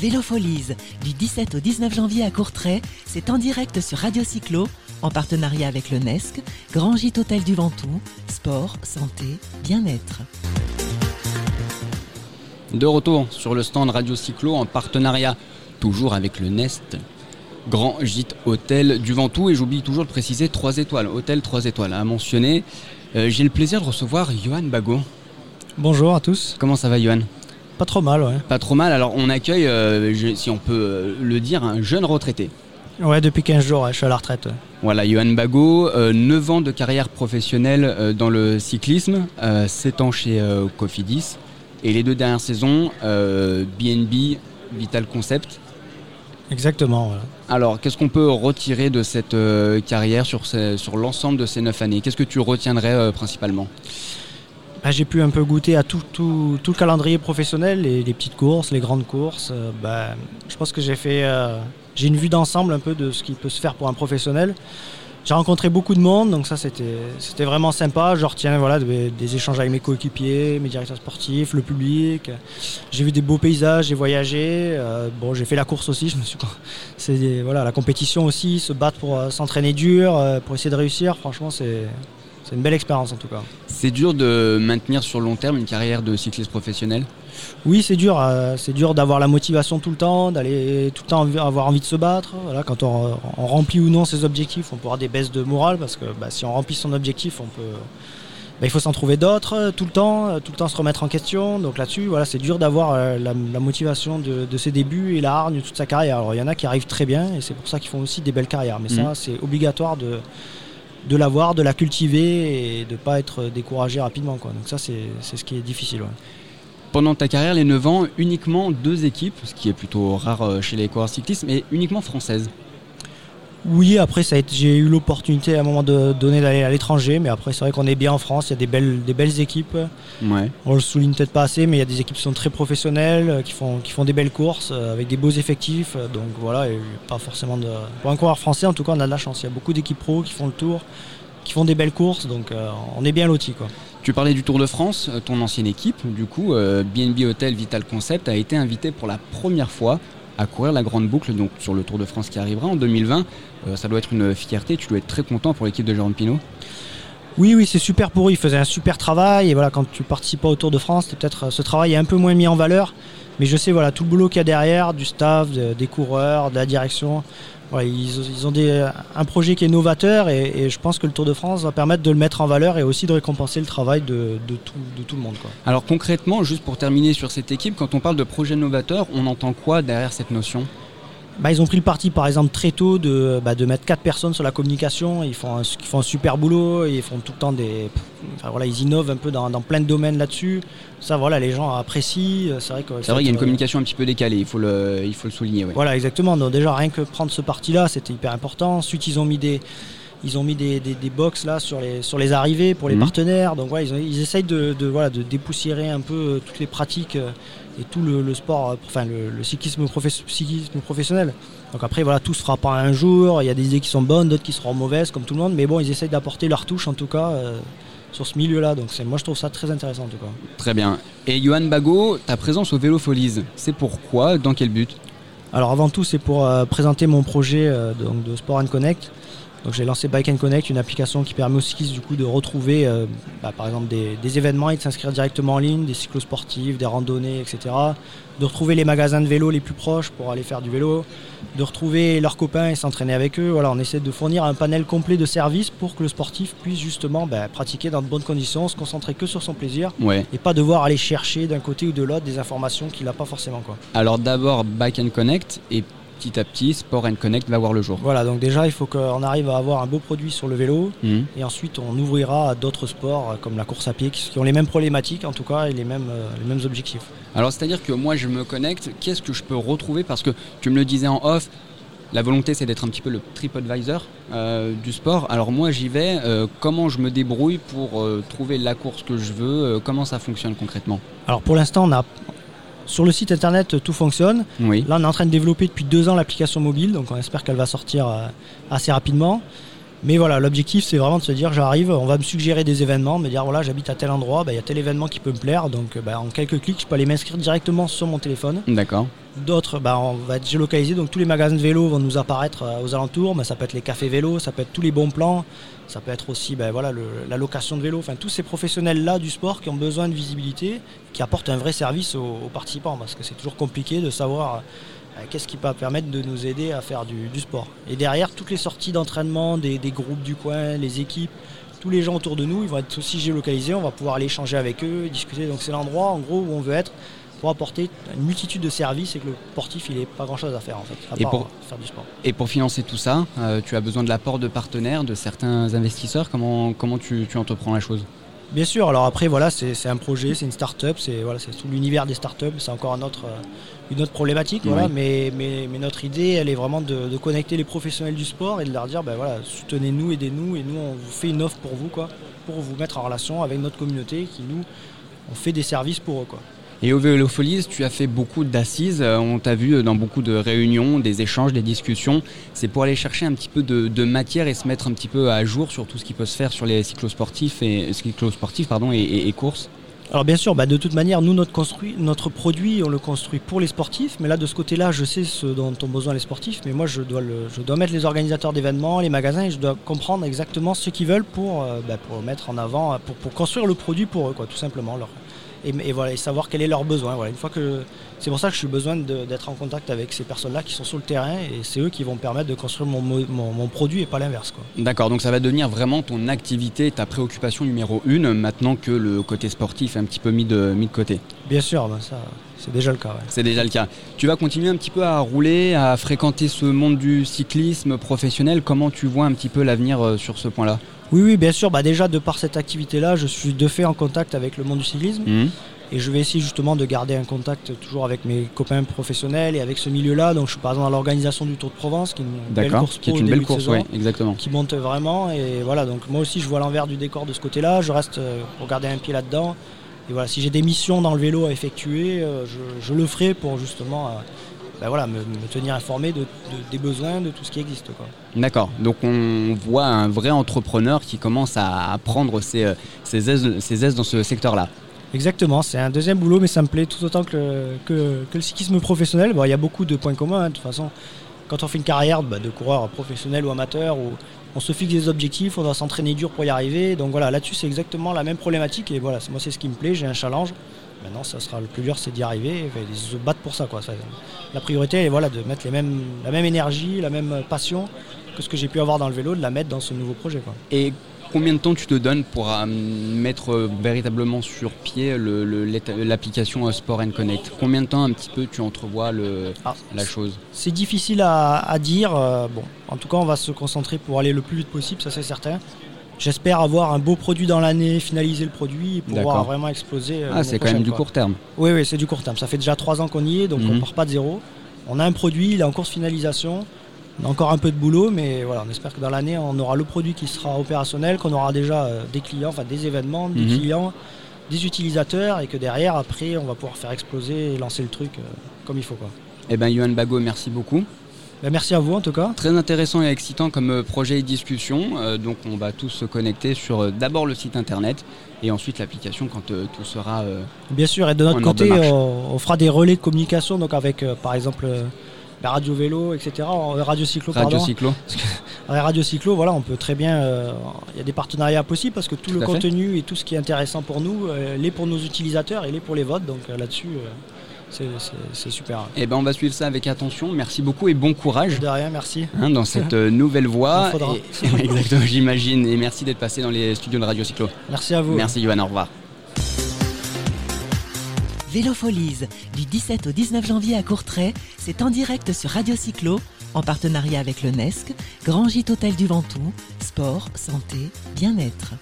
Vélofolies, du 17 au 19 janvier à Courtrai, c'est en direct sur Radio Cyclo, en partenariat avec le NESC, Grand Gîte Hôtel du Ventoux, sport, santé, bien-être. De retour sur le stand Radio Cyclo en partenariat toujours avec le Nest, Grand Gîte Hôtel du Ventoux. Et j'oublie toujours de préciser 3 étoiles, hôtel 3 étoiles à mentionner. Euh, J'ai le plaisir de recevoir Johan Bagot. Bonjour à tous. Comment ça va Johan? Pas trop mal, ouais. Pas trop mal. Alors on accueille, euh, je- si on peut euh, le dire, un jeune retraité. Ouais, depuis 15 jours, ouais, je suis à la retraite. ouais. Voilà, Johan Bagot, euh, 9 ans de carrière professionnelle euh, dans le cyclisme, euh, 7 ans chez euh, Cofidis, et les deux dernières saisons, euh, BNB, Vital Concept. Exactement, voilà. Alors, qu'est-ce qu'on peut retirer de cette euh, carrière sur, ces- sur l'ensemble de ces 9 années? Qu'est-ce que tu retiendrais euh, principalement? Bah, j'ai pu un peu goûter à tout, le calendrier professionnel, les, petites courses, les grandes courses. euh, bah, je pense que j'ai fait. euh, j'ai une vue d'ensemble un peu de ce qui peut se faire pour un professionnel. J'ai rencontré beaucoup de monde, donc ça c'était vraiment sympa. Je retiens des, échanges avec mes coéquipiers, mes directeurs sportifs, le public. J'ai vu des beaux paysages, j'ai voyagé. euh, bon, j'ai fait la course aussi. La compétition aussi, se battre pour s'entraîner dur, pour essayer de réussir. Franchement, c'est une belle expérience en tout cas. C'est dur de maintenir sur le long terme une carrière de cycliste professionnel? Oui, c'est dur. euh, c'est dur d'avoir la motivation tout le temps, d'aller tout le temps avoir envie de se battre. Voilà, quand on, on remplit ou non ses objectifs, on peut avoir des baisses de morale parce que bah, si on remplit son objectif, on peut. bah, il faut s'en trouver d'autres euh, tout le temps, euh, tout le temps se remettre en question. Donc là-dessus, voilà, c'est dur d'avoir euh, la, la motivation de, de ses débuts et la hargne de toute sa carrière. Alors il y en a qui arrivent très bien et c'est pour ça qu'ils font aussi des belles carrières. Mais ça, Mhm. c'est obligatoire de de l'avoir, de la cultiver et de pas être découragé rapidement. Quoi. Donc ça, c'est ce qui est difficile. Pendant ta carrière, les 9 ans, uniquement deux équipes, ce qui est plutôt rare euh, chez les coureurs cyclistes, mais uniquement françaises. Oui, après ça j'ai eu l'opportunité à un moment de- donné d'aller à l'étranger, mais après c'est vrai qu'on est bien en France, il y a des belles, des belles équipes. Ouais. On le souligne peut-être pas assez, mais il y a des équipes qui sont très professionnelles, euh, qui font, qui font des belles courses euh, avec des beaux effectifs. euh, Donc voilà, pas forcément de. Pour un coureur français, en tout cas, on a de la chance. Il y a beaucoup d'équipes pro qui font le tour, qui font des belles courses, donc euh, on est bien lotis quoi. Tu parlais du Tour de France, ton ancienne équipe, du coup, euh, BNB Hotel Vital Concept a été invité pour la première fois à courir la grande boucle donc sur le Tour de France qui arrivera en 2020. Euh, ça doit être une fierté, tu dois être très content pour l'équipe de Jérôme Pinault. Oui, oui, c'est super pour eux. Ils faisaient un super travail. Et voilà, quand tu participes au Tour de France, peut-être euh, ce travail est un peu moins mis en valeur. Mais je sais, voilà, tout le boulot qu'il y a derrière, du staff, de- des coureurs, de la direction. Ils, ont un projet qui est novateur et, je pense que le Tour de France va permettre de le mettre en valeur et aussi de récompenser le travail de, tout, le monde. Alors concrètement, juste pour terminer sur cette équipe, quand on parle de projet novateur, on entend quoi derrière cette notion? Bah, ils ont pris le parti, par exemple, très tôt de, bah, de mettre quatre personnes sur la communication. Ils font un, ils font un super boulot. Ils font tout le temps des. enfin, voilà, ils innovent un peu dans, dans plein de domaines là-dessus. Ça, voilà, les gens apprécient. C'est vrai que. C'est vrai qu'il y a une euh, communication un petit peu décalée, il faut le, il faut le souligner. ouais. Voilà, exactement. Donc, déjà, rien que prendre ce parti-là, c'était hyper important. Ensuite, ils ont mis des. Ils ont mis des, des, des box là sur les, sur les arrivées pour les Mhm. partenaires. Donc ouais, ils, ont- ils essayent de, de, voilà, de dépoussiérer un peu euh, toutes les pratiques euh, et tout le, le sport, euh, enfin le, le cyclisme, professe- cyclisme professionnel. Donc après voilà, tout se fera pas un jour. Il y a des idées qui sont bonnes, d'autres qui seront mauvaises comme tout le monde. Mais bon, ils essayent d'apporter leur touche en tout cas euh, sur ce milieu-là. Donc moi je trouve ça très intéressant en tout cas. Très bien. Et Johan Bagot, ta présence au Vélo Folies, c'est pourquoi Dans quel but? Alors avant tout, c'est pour euh, présenter mon projet euh, donc, de Sport and Connect. Donc j'ai lancé Bike and Connect, une application qui permet aux cyclistes du coup de retrouver euh, bah, par exemple des, des événements et de s'inscrire directement en ligne, des cyclosportifs, des randonnées, etc. De retrouver les magasins de vélo les plus proches pour aller faire du vélo, de retrouver leurs copains et s'entraîner avec eux. Voilà, on essaie de fournir un panel complet de services pour que le sportif puisse justement bah, pratiquer dans de bonnes conditions, se concentrer que sur son plaisir Ouais. et pas devoir aller chercher d'un côté ou de l'autre des informations qu'il n'a pas forcément. Quoi. Alors d'abord Bike and Connect et petit à petit Sport and Connect va voir le jour. Voilà, donc déjà il faut qu'on arrive à avoir un beau produit sur le vélo Mhm. et ensuite on ouvrira à d'autres sports euh, comme la course à pied qui ont les mêmes problématiques en tout cas et les mêmes, euh, les mêmes objectifs. Alors c'est-à-dire que moi je me connecte, qu'est-ce que je peux retrouver? Parce que tu me le disais en off, la volonté c'est d'être un petit peu le TripAdvisor euh, du sport. Alors moi j'y vais, euh, comment je me débrouille pour euh, trouver la course que je veux, comment ça fonctionne concrètement? Alors pour l'instant on a sur le site internet tout fonctionne. Oui. Là on est en train de développer depuis deux ans l'application mobile donc on espère qu'elle va sortir euh, assez rapidement. Mais voilà, l'objectif c'est vraiment de se dire j'arrive, on va me suggérer des événements, me dire voilà j'habite à tel endroit, bah, il y a tel événement qui peut me plaire, donc bah, en quelques clics je peux aller m'inscrire directement sur mon téléphone. D'accord. D'autres, bah, on va être géolocalisé, donc tous les magasins de vélo vont nous apparaître euh, aux alentours, mais ça peut être les cafés vélo, ça peut être tous les bons plans, ça peut être aussi voilà, la location de vélo, enfin tous ces professionnels-là du sport qui ont besoin de visibilité, qui apportent un vrai service aux, participants, parce que c'est toujours compliqué de savoir euh, qu'est-ce qui peut permettre de nous aider à faire du, sport. Et derrière, toutes les sorties d'entraînement des, groupes du coin, les équipes, tous les gens autour de nous, ils vont être aussi géolocalisés, on va pouvoir aller échanger avec eux, discuter. Donc c'est l'endroit en gros où on veut être pour apporter une multitude de services et que le sportif il n'ait pas grand chose à faire en fait, à et part pour, faire du sport. Et pour financer tout ça, euh, tu as besoin de l'apport de partenaires, de certains investisseurs. Comment, comment tu, tu entreprends la chose? Bien sûr, alors après voilà, c'est un projet, c'est une start-up, c'est voilà, tout l'univers des start-up, c'est encore un autre, euh, une autre problématique, voilà, mais, mais, mais, notre idée, elle est vraiment de, connecter les professionnels du sport et de leur dire, ben voilà, soutenez-nous, aidez-nous, et nous on vous fait une offre pour vous, quoi, pour vous mettre en relation avec notre communauté qui nous, on fait des services pour eux, quoi. Et au Vélofolies, tu as fait beaucoup d'assises. Euh, on t'a vu dans beaucoup de réunions, des échanges, des discussions. C'est pour aller chercher un petit peu de, matière et se mettre un petit peu à jour sur tout ce qui peut se faire sur les cyclosportifs et, cyclosportifs pardon, et, courses. Alors bien sûr, bah, de toute manière, nous, notre, notre produit, on le construit pour les sportifs. Mais là, de ce côté-là, je sais ce dont ont besoin les sportifs. Mais moi, je dois, je dois mettre les organisateurs d'événements, les magasins, et je dois comprendre exactement ce qu'ils veulent pour, euh, bah, pour mettre en avant, pour, pour, construire le produit pour eux, quoi, tout simplement. Et, voilà, et savoir quel est leur besoin. Voilà, une fois que c'est pour ça que je suis besoin d'être en contact avec ces personnes-là qui sont sur le terrain et c'est eux qui vont me permettre de construire mon, mon, produit et pas l'inverse. D'accord, donc ça va devenir vraiment ton activité, ta préoccupation numéro une maintenant que le côté sportif est un petit peu mis de, mis de côté. Bien sûr, ben ça, c'est déjà le cas. C'est déjà le cas. Tu vas continuer un petit peu à rouler, à fréquenter ce monde du cyclisme professionnel. Comment tu vois un petit peu l'avenir euh, sur ce point-là? Oui, oui, bien sûr. Bah déjà, de par cette activité-là, je suis de fait en contact avec le monde du cyclisme. Mmh. Et je vais essayer justement de garder un contact toujours avec mes copains professionnels et avec ce milieu-là. Donc je suis par exemple dans l'organisation du Tour de Provence, qui est une belle course qui est une belle course, exactement. Qui monte vraiment. Et voilà, donc moi aussi je vois l'envers du décor de ce côté-là. Je reste euh, pour garder un pied là-dedans. Et voilà, si j'ai des missions dans le vélo à effectuer, euh, je, le ferai pour justement euh, ben voilà, me, tenir informé de, des besoins, de tout ce qui existe. D'accord, donc on voit un vrai entrepreneur qui commence à prendre ses, ses, aises, dans ce secteur-là. Exactement, c'est un deuxième boulot, mais ça me plaît tout autant que, que, le cyclisme professionnel. Bon, il y a beaucoup de points communs, hein, de toute façon. Quand on fait une carrière bah, de coureur professionnel ou amateur, on se fixe des objectifs, on doit s'entraîner dur pour y arriver. Donc voilà, là-dessus, c'est exactement la même problématique. Et voilà, moi, c'est ce qui me plaît, j'ai un challenge. Maintenant, ça sera le plus dur, c'est d'y arriver et de se battre pour ça. Quoi. La priorité est voilà, de mettre les mêmes, la même énergie, la même passion que ce que j'ai pu avoir dans le vélo, de la mettre dans ce nouveau projet. Quoi. Et combien de temps tu te donnes pour euh, mettre euh, véritablement sur pied l'application euh, Sport and Connect? Combien de temps un petit peu tu entrevois le, ah, la chose? C'est difficile à, dire. bon, en tout cas, on va se concentrer pour aller le plus vite possible, ça c'est certain. J'espère avoir un beau produit dans l'année, finaliser le produit et pouvoir vraiment exploser. ah, c'est quand même du court terme. Oui, oui, c'est du court terme. Ça fait déjà trois ans qu'on y est, donc on ne mhm. part pas de zéro. On a un produit, il est en course finalisation. On a encore un peu de boulot, mais voilà, on espère que dans l'année, on aura le produit qui sera opérationnel, qu'on aura déjà euh, des clients, enfin des événements, des mhm. clients, des utilisateurs, et que derrière, après, on va pouvoir faire exploser et lancer le truc euh, comme il faut. Quoi. Eh bien, Yohan Bago, merci beaucoup. Bah, merci à vous en tout cas. Très intéressant et excitant comme euh, projet et discussion. Euh, donc on va tous se connecter sur euh, d'abord le site internet et ensuite l'application quand tout sera. Bien sûr, et de notre côté, on, fera des relais de communication donc avec par exemple la radio vélo, etc. Radio cyclo, radio cyclo. radio cyclo, voilà, on peut très bien. Il y a des partenariats possibles parce que tout, le contenu et tout ce qui est intéressant pour nous, l'est pour nos utilisateurs et l'est pour les votes. Donc là-dessus c'est super. Et eh ben on va suivre ça avec attention. Merci beaucoup et bon courage. De rien, merci. Hein, dans cette euh, nouvelle voie. exactement, j'imagine. Et merci d'être passé dans les studios de Radio Cyclo. Merci à vous. Merci Johan, au revoir. Vélofolies, du 17 au 19 janvier à Courtrai, c'est en direct sur Radio Cyclo, en partenariat avec le NESC, Grand Gîte Hôtel du Ventoux, sport, santé, bien-être.